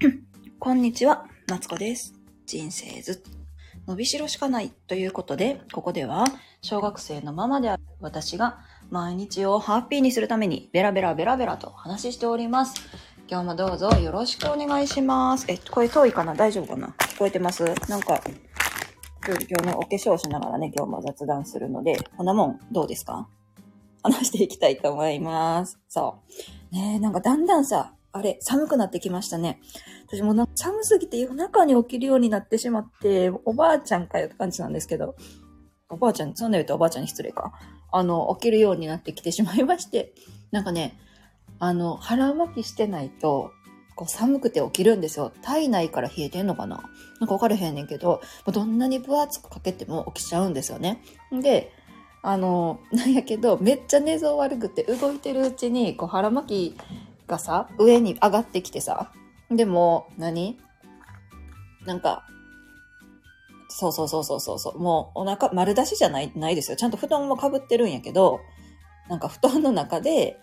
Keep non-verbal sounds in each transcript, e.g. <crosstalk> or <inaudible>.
<coughs> こんにちは、夏子です。人生ずっと伸びしろしかないということで、ここでは小学生のママである私が毎日をハッピーにするためにベラベラベラベラと話しております。今日もどうぞよろしくお願いします。え、声遠いかな？大丈夫かな？聞こえてます？なんか、今日今日のお化粧しながらね、今日も雑談するので、こんなもんどうですか？話していきたいと思います。そう。ねえ、なんかだんだんさ、あれ、寒くなってきましたね。私も寒すぎて夜中に起きるようになってしまって、おばあちゃんかよって感じなんですけど、おばあちゃん、そんな言うとおばあちゃんに失礼か。あの、起きるようになってきてしまいまして、なんかね、あの、腹巻きしてないと、こう寒くて起きるんですよ。体内から冷えてんのかな？なんか分かれへんねんけど、どんなに分厚くかけても起きちゃうんですよね。で、あの、なんやけど、めっちゃ寝相悪くて動いてるうちに、こう腹巻きがさ、上に上がってきてさ、でも、何？なんか、そうそうそうそうそうそう、もうお腹丸出しじゃない、ないですよ。ちゃんと布団もかぶってるんやけど、なんか布団の中で、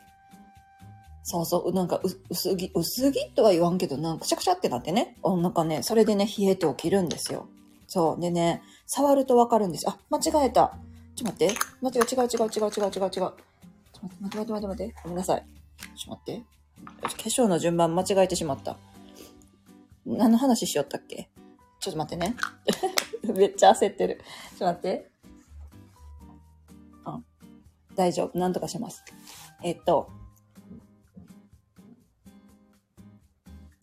そうそう、なんか薄着、薄着とは言わんけど、なんかくしゃくしゃってなってね、おなかね、それでね、冷えて起きるんですよ。そう。でね、触るとわかるんです。あ、間違えた。ちょっと待って。間違え、違う違う違う違う違う違う。ちょっと待って、待って待って待って待って。ごめんなさい。ちょっと待って。化粧の順番間違えてしまった。何の話しよったっけ？ちょっと待ってね。<laughs> めっちゃ焦ってる。ちょっと待って。あ、大丈夫。なんとかします。えっと、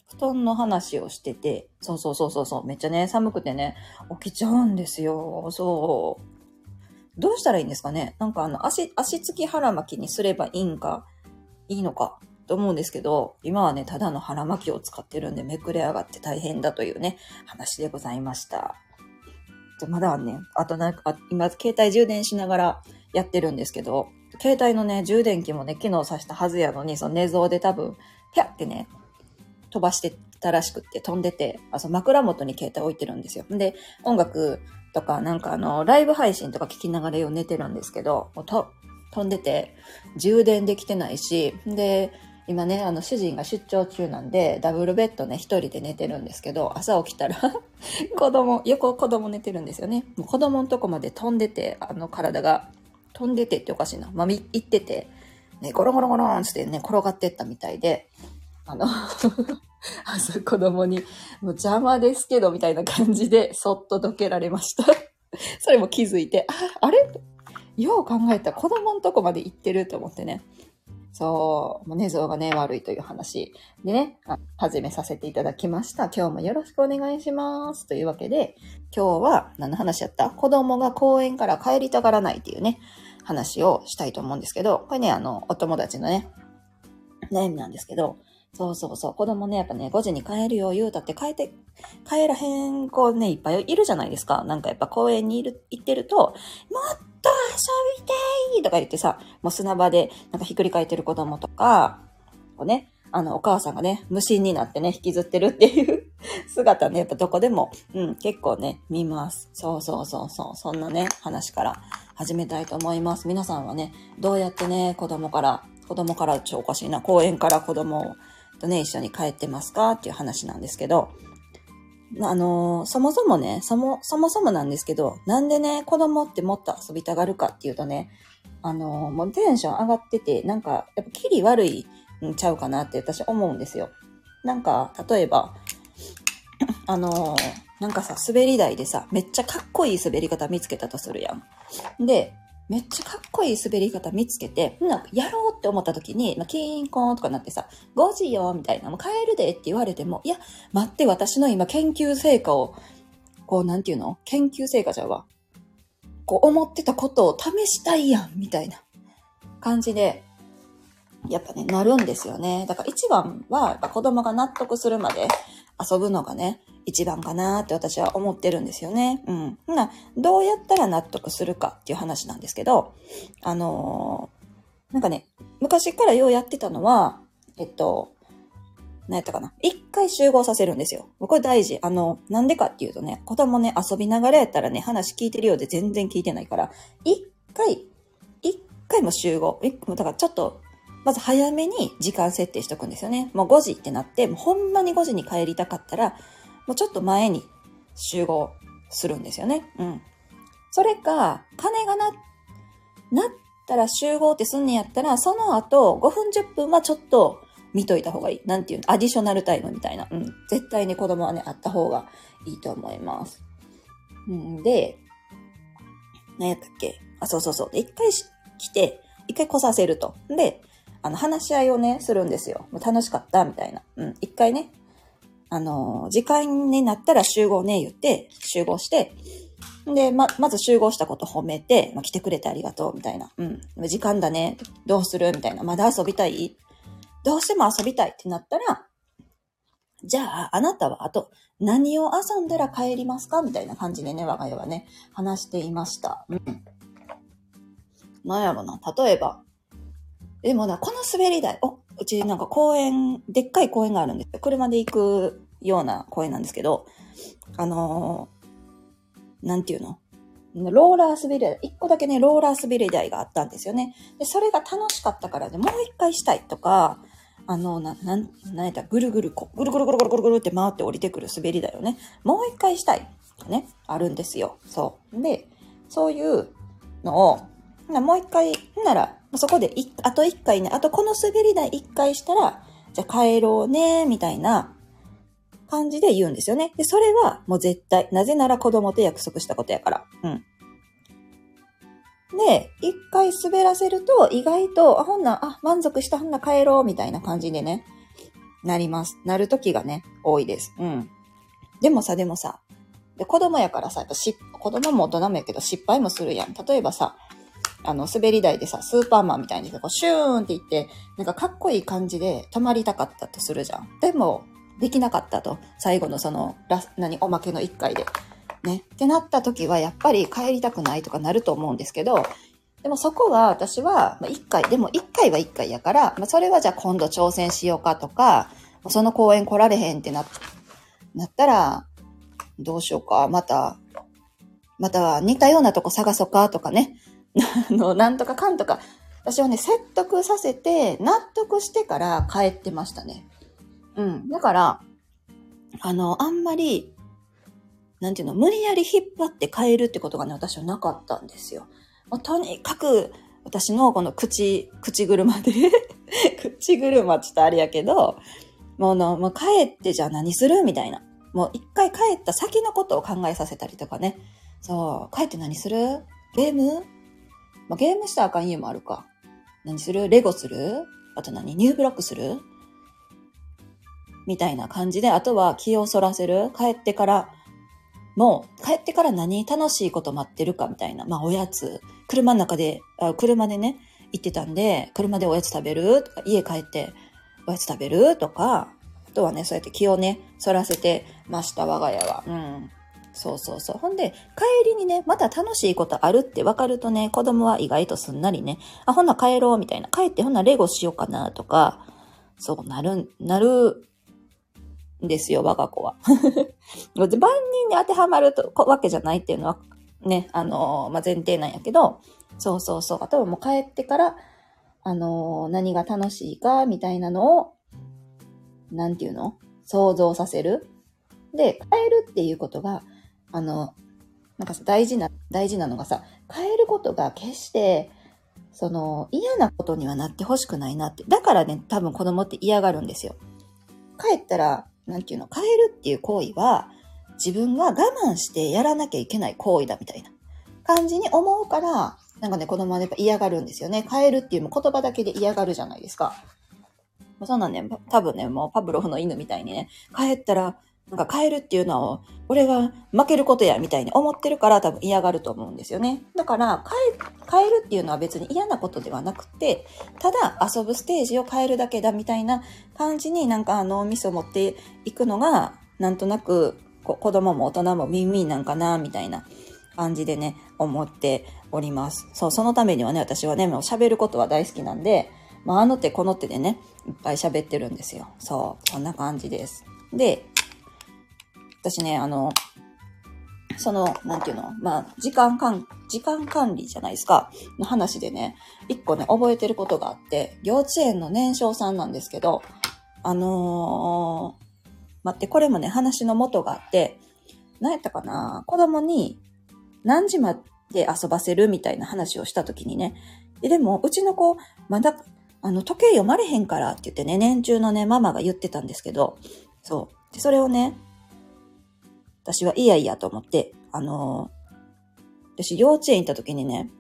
布団の話をしてて、そうそうそうそうそう、めっちゃね、寒くてね、起きちゃうんですよ。そう。どうしたらいいんですかね？なんかあの、足、足つき腹巻きにすればいいんか、いいのか、と思うんですけど、今はね、ただの腹巻きを使ってるんで、めくれ上がって大変だというね、話でございました。でまだね、あとなんか、今、携帯充電しながらやってるんですけど、携帯のね、充電器もね、昨日挿したはずやのに、その寝相で多分、ピャってね、飛ばしてたらしくって飛んでて、あ、そ枕元に携帯置いてるんですよ。で、音楽とか、なんかあの、ライブ配信とか聞きながらよ寝てるんですけど、もうと飛んでて、充電できてないし、で、今ね、あの、主人が出張中なんで、ダブルベッドね、一人で寝てるんですけど、朝起きたら、<laughs> 子供、横子供寝てるんですよね。もう子供のとこまで飛んでて、あの体が、飛んでてっておかしいな。ま、み行ってて、ね、ゴロゴロゴロンってね、転がってったみたいで、あの、<laughs> 朝子供に、もう邪魔ですけど、みたいな感じで、そっとどけられました。<laughs> それも気づいて、あ、あれ？よう考えたら子供のとこまで行ってると思ってね。そう、もう寝相がね、悪いという話でね、始めさせていただきました。今日もよろしくお願いします。というわけで、今日は何の話やった？子供が公園から帰りたがらないっていうね、話をしたいと思うんですけど、これね、あの、お友達のね、悩みなんですけど、そうそうそう、子供ね、やっぱね、5時に帰るよ言うたって帰って、帰らへん子ね、いっぱいいるじゃないですか。なんかやっぱ公園にいる、行ってると、もってと遊びたいとか言ってさ、もう砂場でなんかひっくり返ってる子供とか、こうね、あの、お母さんがね、無心になってね、引きずってるっていう <laughs> 姿ね、やっぱどこでも、うん、結構ね、見ます。そうそうそうそう、そんなね、話から始めたいと思います。皆さんはね、どうやってね、子供から、子供からちょおかしいな、公園から子供とね、一緒に帰ってますかっていう話なんですけど、あのそもそもね、そも、そもそもなんですけど、なんでね、子供ってもっと遊びたがるかっていうとね、あのーもうテンション上がってて、なんか、やっぱキリ悪いんちゃうかなって私思うんですよ。なんか、例えば、<coughs> あのなんかさ、滑り台でさ、めっちゃかっこいい滑り方見つけたとするやん。で、めっちゃかっこいい滑り方見つけて、なんかやろうって思った時に、まあ、キーンコーンとかなってさ、5時よみたいな、もう帰るでって言われても、いや、待って、私の今研究成果を、こう、なんていうの？研究成果じゃうわ。こう、思ってたことを試したいやん、みたいな感じで、やっぱね、なるんですよね。だから一番は、やっぱ子供が納得するまで遊ぶのがね、一番かなーって私は思ってるんですよね。うん。な、どうやったら納得するかっていう話なんですけど、あのーなんかね、昔からようやってたのは、えっと、何やったかな。一回集合させるんですよ。これ大事。あの、なんでかっていうとね、子供ね、遊びながらやったらね、話聞いてるようで全然聞いてないから、一回、一回も集合。だからちょっと、まず早めに時間設定しとくんですよね。もう5時ってなって、もうほんまに5時に帰りたかったら、もうちょっと前に集合するんですよね。うん。それか、金がな、なったら集合ってすんねやったら、その後5分10分はちょっと見といた方がいい。なんていうのアディショナルタイムみたいな。うん。絶対に子供はね、あった方がいいと思います。うんで、何やったっけ？あ、そうそうそう。で、一回来て、一回来させると。で、あの、話し合いをね、するんですよ。もう楽しかった、みたいな。うん。一回ね、あの、時間になったら集合ね、言って、集合して、で、ま、まず集合したこと褒めて、ま、来てくれてありがとう、みたいな。うん。時間だね。どうする？みたいな。まだ遊びたい？どうしても遊びたいってなったら、じゃあ、あなたはあと何を遊んだら帰りますか？みたいな感じでね、我が家はね、話していました。うん。なんやろな、例えば。でもな、この滑り台、お、うちなんか公園、でっかい公園があるんですよ。車で行くような公園なんですけど、あのー、なんていうの？ローラー滑り台、一個だけね、ローラー滑り台があったんですよね。で、それが楽しかったからで、もう一回したいとか、あの、な、なん、なんやった？ぐるぐるこ、ぐるぐるぐるぐるぐるぐるって回って降りてくる滑りだよね。もう一回したい。ね。あるんですよ。そう。で、そういうのを、もう一回、なら、そこで、あと一回ね、あとこの滑り台一回したら、じゃあ帰ろうね、みたいな感じで言うんですよね。で、それはもう絶対。なぜなら子供と約束したことやから。うん。で、一回滑らせると、意外と、あ、ほんな、あ、満足した、ほんな帰ろう、みたいな感じでね、なります。なる時がね、多いです。うん。でもさ、でもさ、で、子供やからさ、やっぱし、子供も大人もやけど失敗もするやん。例えばさ、あの、滑り台でさ、スーパーマンみたいにこう、シューンって言って、なんかかっこいい感じで止まりたかったとするじゃん。でも、できなかったと。最後のその、ラス、何、おまけの一回で。ね。ってなった時は、やっぱり帰りたくないとかなると思うんですけど、でもそこが私は、まあ、1回、でも1回は1回やから、まあ、それはじゃあ今度挑戦しようかとか、その公演来られへんってな、なったら、どうしようか、また、また似たようなとこ探そうかとかね。<laughs> あの、なんとかかんとか。私はね、説得させて、納得してから帰ってましたね。うん。だから、あの、あんまり、なんていうの、無理やり引っ張って変えるってことがね、私はなかったんですよ。もうとにかく、私のこの口、口車で <laughs> 口車ちょっとあれやけど、もうの、もう帰ってじゃあ何するみたいな。もう一回帰った先のことを考えさせたりとかね。そう、帰って何する？ゲーム？まあ、ゲームしたらあかん家もあるか。何する？レゴする？あと何？ニューブロックする？みたいな感じで、あとは気をそらせる？帰ってからもう帰ってから何楽しいこと待ってるかみたいな。まあおやつ。車の中で、あ車でね、行ってたんで、車でおやつ食べる？とか、家帰っておやつ食べる？とか、あとはね、そうやって気をね、そらせてました、我が家は。うん。そうそうそう。ほんで、帰りにね、また楽しいことあるって分かるとね、子供は意外とすんなりね、あ、ほんな帰ろうみたいな。帰ってほんなレゴしようかなとか、そうなる、なるんですよ、我が子は。<laughs> 万人に当てはまるとわけじゃないっていうのはね、あのー、まあ、前提なんやけど、そうそうそう。あとはもう帰ってから、あのー、何が楽しいか、みたいなのを、なんていうの？想像させる。で、変えるっていうことが、あの、なんかさ、大事な、大事なのがさ、変えることが決して、その、嫌なことにはなってほしくないなって。だからね、多分子供って嫌がるんですよ。帰ったら、なんていうの、変えるっていう行為は、自分が我慢してやらなきゃいけない行為だみたいな感じに思うから、なんかね、子供はやっぱ嫌がるんですよね。変えるっていう言葉だけで嫌がるじゃないですか。そうなね、多分ね、もうパブロフの犬みたいにね、帰ったらなんか変えるっていうのを、俺が負けることやみたいに思ってるから多分嫌がると思うんですよね。だから変え、るっていうのは別に嫌なことではなくて、ただ遊ぶステージを変えるだけだみたいな感じになんかあの、ミスを持っていくのが、なんとなく子供も大人もミンミンなんかな、みたいな感じでね、思っております。そう、そのためにはね、私はね、もう喋ることは大好きなんで、まあ、あの手この手でね、いっぱい喋ってるんですよ。そう、こんな感じです。で、私ね、あの、その、なんていうのまあ、時間管、時間管理じゃないですか、の話でね、一個ね、覚えてることがあって、幼稚園の年少さんなんですけど、あのー、待って、これもね、話の元があって、何やったかな子供に何時まで遊ばせるみたいな話をしたときにね、でも、うちの子、まだ、あの、時計読まれへんからって言ってね、年中のね、ママが言ってたんですけど、そう。で、それをね、私はいやいやと思って、あのー、私幼稚園行った時にね、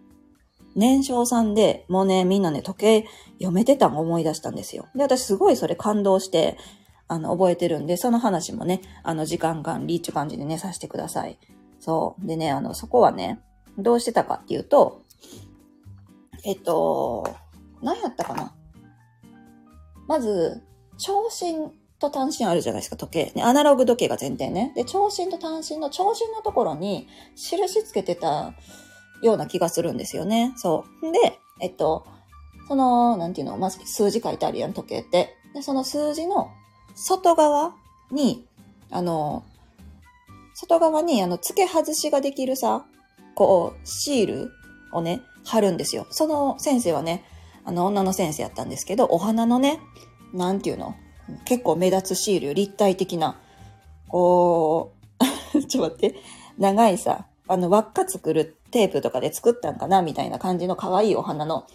年少さんで、もうね、みんなね、時計読めてたん思い出したんですよ。で、私すごいそれ感動して、あの、覚えてるんで、その話もね、あの、時間管理っていう感じでね、させてください。そう。でね、あの、そこはね、どうしてたかっていうと、えっと、何やったかなまず、長針と単身あるじゃないですか、時計。ね、アナログ時計が前提ね。で、長針と単身の長針のところに印つけてたような気がするんですよね。そう。で、えっと、その、なんていうの、まず数字書いてあるやん、時計って。で、その数字の外側に、あの、外側に、あの、付け外しができるさ、こう、シールをね、貼るんですよ。その先生はね、あの、女の先生やったんですけど、お花のね、なんていうの結構目立つシール、立体的な、こう、<laughs> ちょっと待って、長いさ、あの、輪っか作るテープとかで作ったんかなみたいな感じの可愛いお花の、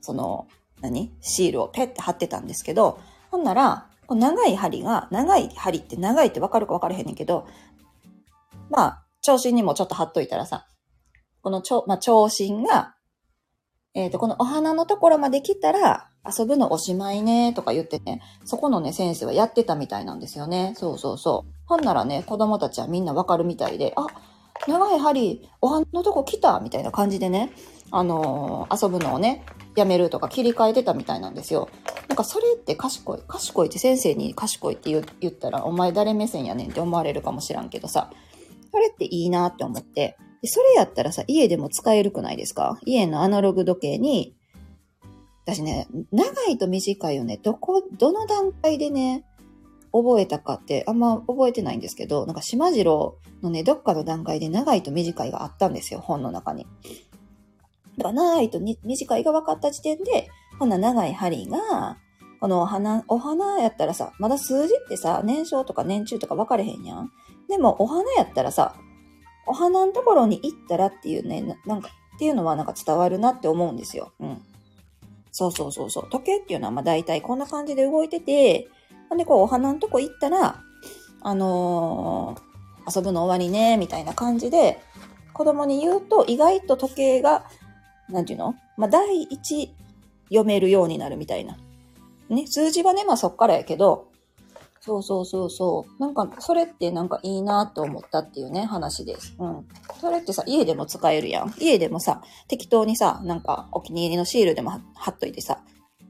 その、何？シールをペッて貼ってたんですけど、ほんなら、長い針が、長い針って長いってわかるかわからへんねんけど、まあ、長針にもちょっと貼っといたらさ、この長、まあ、長針が、えっ、ー、と、このお花のところまで来たら、遊ぶのおしまいね、とか言ってね、そこのね、先生はやってたみたいなんですよね。そうそうそう。ほんならね、子供たちはみんなわかるみたいで、あ、長い針、お花のとこ来たみたいな感じでね、あのー、遊ぶのをね、やめるとか切り替えてたみたいなんですよ。なんかそれって賢い。賢いって先生に賢いって言ったら、お前誰目線やねんって思われるかもしらんけどさ、それっていいなって思って、でそれやったらさ、家でも使えるくないですか？家のアナログ時計に、私ね、長いと短いよね、どこ、どの段階でね、覚えたかってあんま覚えてないんですけど、なんか島次郎のね、どっかの段階で長いと短いがあったんですよ、本の中に。だから長いと短いが分かった時点で、こんな長い針が、このお花、お花やったらさ、まだ数字ってさ、年少とか年中とか分かれへんやん。でも、お花やったらさ、お花のところに行ったらっていうね、ななんか、っていうのはなんか伝わるなって思うんですよ。うん。そうそうそうそう。時計っていうのはまあ大体こんな感じで動いてて、ほんでこうお花のとこ行ったら、あのー、遊ぶの終わりね、みたいな感じで、子供に言うと意外と時計が、なんていうの？まあ第一読めるようになるみたいな。ね、数字はね、まあそっからやけど、そうそうそうそう。なんか、それってなんかいいなと思ったっていうね、話です。うん。それってさ、家でも使えるやん。家でもさ、適当にさ、なんかお気に入りのシールでも貼っといてさ、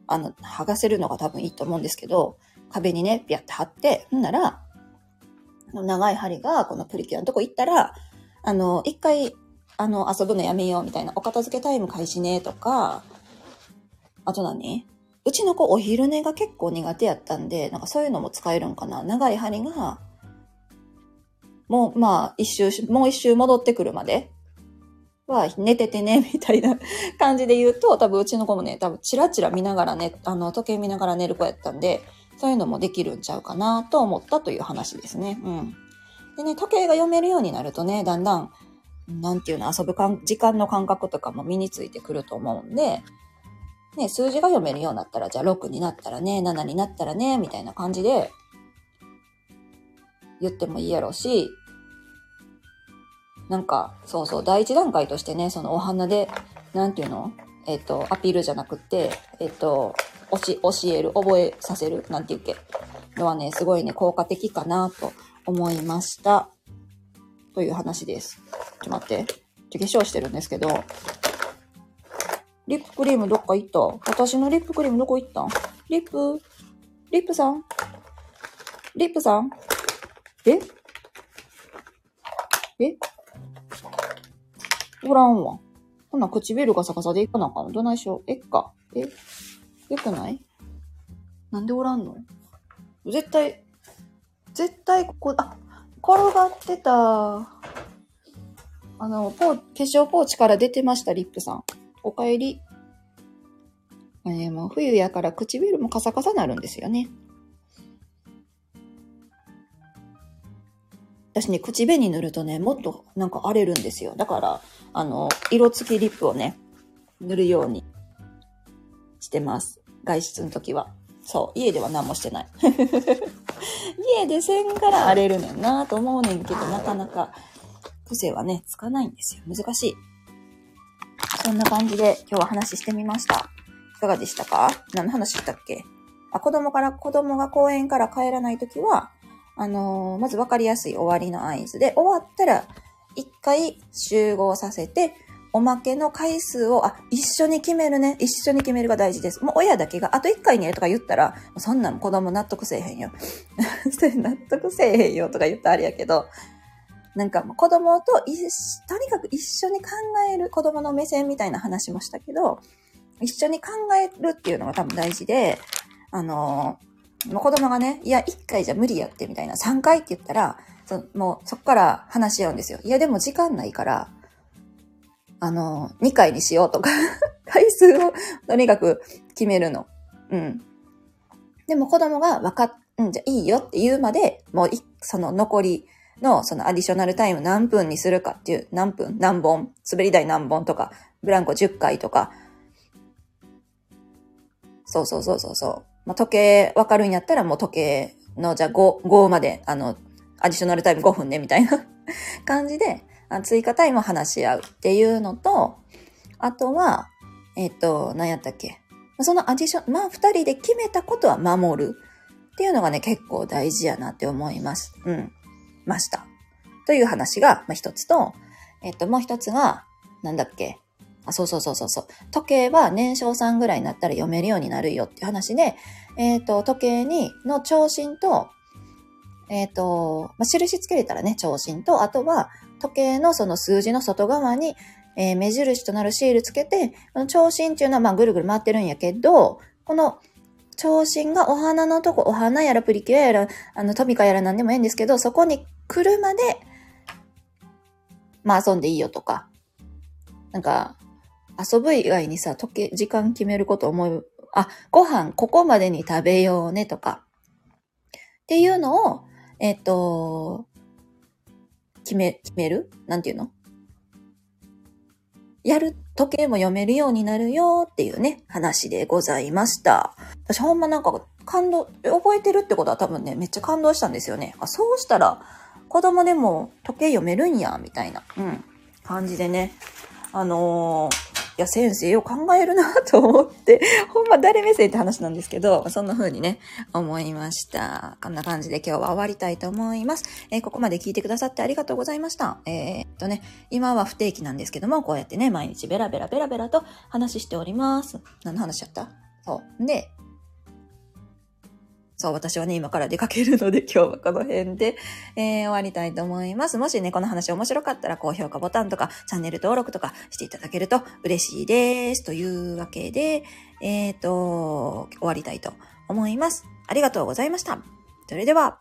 あの、剥がせるのが多分いいと思うんですけど、壁にね、ピャって貼って、ほんなら、長い針がこのプリキュアのとこ行ったら、あの、一回、あの、遊ぶのやめようみたいな、お片付けタイム開始ねとか、あと何？うちの子お昼寝が結構苦手やったんで、なんかそういうのも使えるんかな。長い針が、もう、まあ、一周、もう一周戻ってくるまでは寝ててね、みたいな <laughs> 感じで言うと、多分うちの子もね、多分チラチラ見ながらね、あの、時計見ながら寝る子やったんで、そういうのもできるんちゃうかなと思ったという話ですね。うん。でね、時計が読めるようになるとね、だんだん、なんていうの、遊ぶ時間の感覚とかも身についてくると思うんで、ね、数字が読めるようになったら、じゃあ6になったらね、7になったらね、みたいな感じで言ってもいいやろうし、なんか、そうそう、第一段階としてね、そのお花で、なんていうの？えっ、ー、と、アピールじゃなくって、えっ、ー、と、教える、覚えさせる、なんていうっけ、のはね、すごいね、効果的かなと思いました。という話です。ちょっと待って。化粧してるんですけど、リップクリームどっか行った？私のリップクリームどこ行ったリップ？リップさん？リップさん？え？え？おらんわ。ほな、唇が逆さでいかなあかんどないしよう？えっか？え？よくない？なんでおらんの？絶対、絶対ここ、あ、転がってた。あの、ポー、化粧ポーチから出てました、リップさん。お帰り。えー、もう冬やから唇もカサカサなるんですよね。私ね、口紅塗るとね、もっとなんか荒れるんですよ。だから、あの、色付きリップをね、塗るようにしてます。外出の時は。そう、家では何もしてない。<laughs> 家でせんから荒れるねんなと思うねんけど、なかなか癖はね、つかないんですよ。難しい。そんな感じで今日は話してみました。いかがでしたか？何の話したっけ？あ、子供から、子供が公園から帰らないときは、あのー、まず分かりやすい終わりの合図で、終わったら一回集合させて、おまけの回数を、あ、一緒に決めるね。一緒に決めるが大事です。もう親だけが、あと一回ねとか言ったら、そんなん子供納得せえへんよ。<laughs> 納得せえへんよとか言ったらあれやけど、なんか子供ととにかく一緒に考える子供の目線みたいな話もしたけど、一緒に考えるっていうのが多分大事で、あの、子供がね、いや、一回じゃ無理やってみたいな、三回って言ったら、そもうそっから話し合うんですよ。いや、でも時間ないから、あのー、2回にしようとか <laughs> 回数をとにかく決めるの。うん。でも子供が分かっ、うん、じゃいいよって言うまで、もうその残りのそのアディショナルタイム何分にするかっていう、何分、何本、滑り台何本とか、ブランコ10回とか、そうそうそうそうそう。まあ、時計分かるんやったらもう時計のじゃあ5、5まで、あの、アディショナルタイム5分ね、みたいな <laughs> 感じで、追加タイムを話し合うっていうのと、あとは、えっ、ー、と、何やったっけそのアディション、まあ二人で決めたことは守るっていうのがね、結構大事やなって思います。うん。ました。という話が、まあ、一つと、えっ、と、もう一つが、なんだっけ？あ、そうそうそうそうそう。時計は年少さんぐらいになったら読めるようになるよっていう話で、えっ、と、時計に、の長針と、えっ、と、まあ、印つけれたらね、長針と、あとは、時計のその数字の外側に、えー、目印となるシールつけて、この長針っていうのはまぐるぐる回ってるんやけど、この長針がお花のとこ、お花やらプリキュアやら、あのトミカやらなんでもいいんですけど、そこに来るまで、まあ遊んでいいよとか、なんか、遊ぶ以外にさ、時計、時間決めること思う、あ、ご飯ここまでに食べようねとか、っていうのを、えっ、と、決め、決める？なんていうの？やる、時計も読めるようになるよっていうね、話でございました。私ほんまなんか感動、覚えてるってことは多分ね、めっちゃ感動したんですよね。あ、そうしたら、子供でも時計読めるんや、みたいな、うん、感じでね。あのーや、先生よ考えるなと思って、<laughs> ほんま誰目線って話なんですけど、そんな風にね、思いました。こんな感じで今日は終わりたいと思います。えー、ここまで聞いてくださってありがとうございました。えー、っとね、今は不定期なんですけども、こうやってね、毎日ベラベラベラベラと話しております。何の話しちゃった？そう。で、そう、私はね、今から出かけるので、今日はこの辺で、<laughs> えー、終わりたいと思います。もしね、この話面白かったら、高評価ボタンとか、チャンネル登録とかしていただけると嬉しいです。というわけで、えっ、ー、と、終わりたいと思います。ありがとうございました。それでは、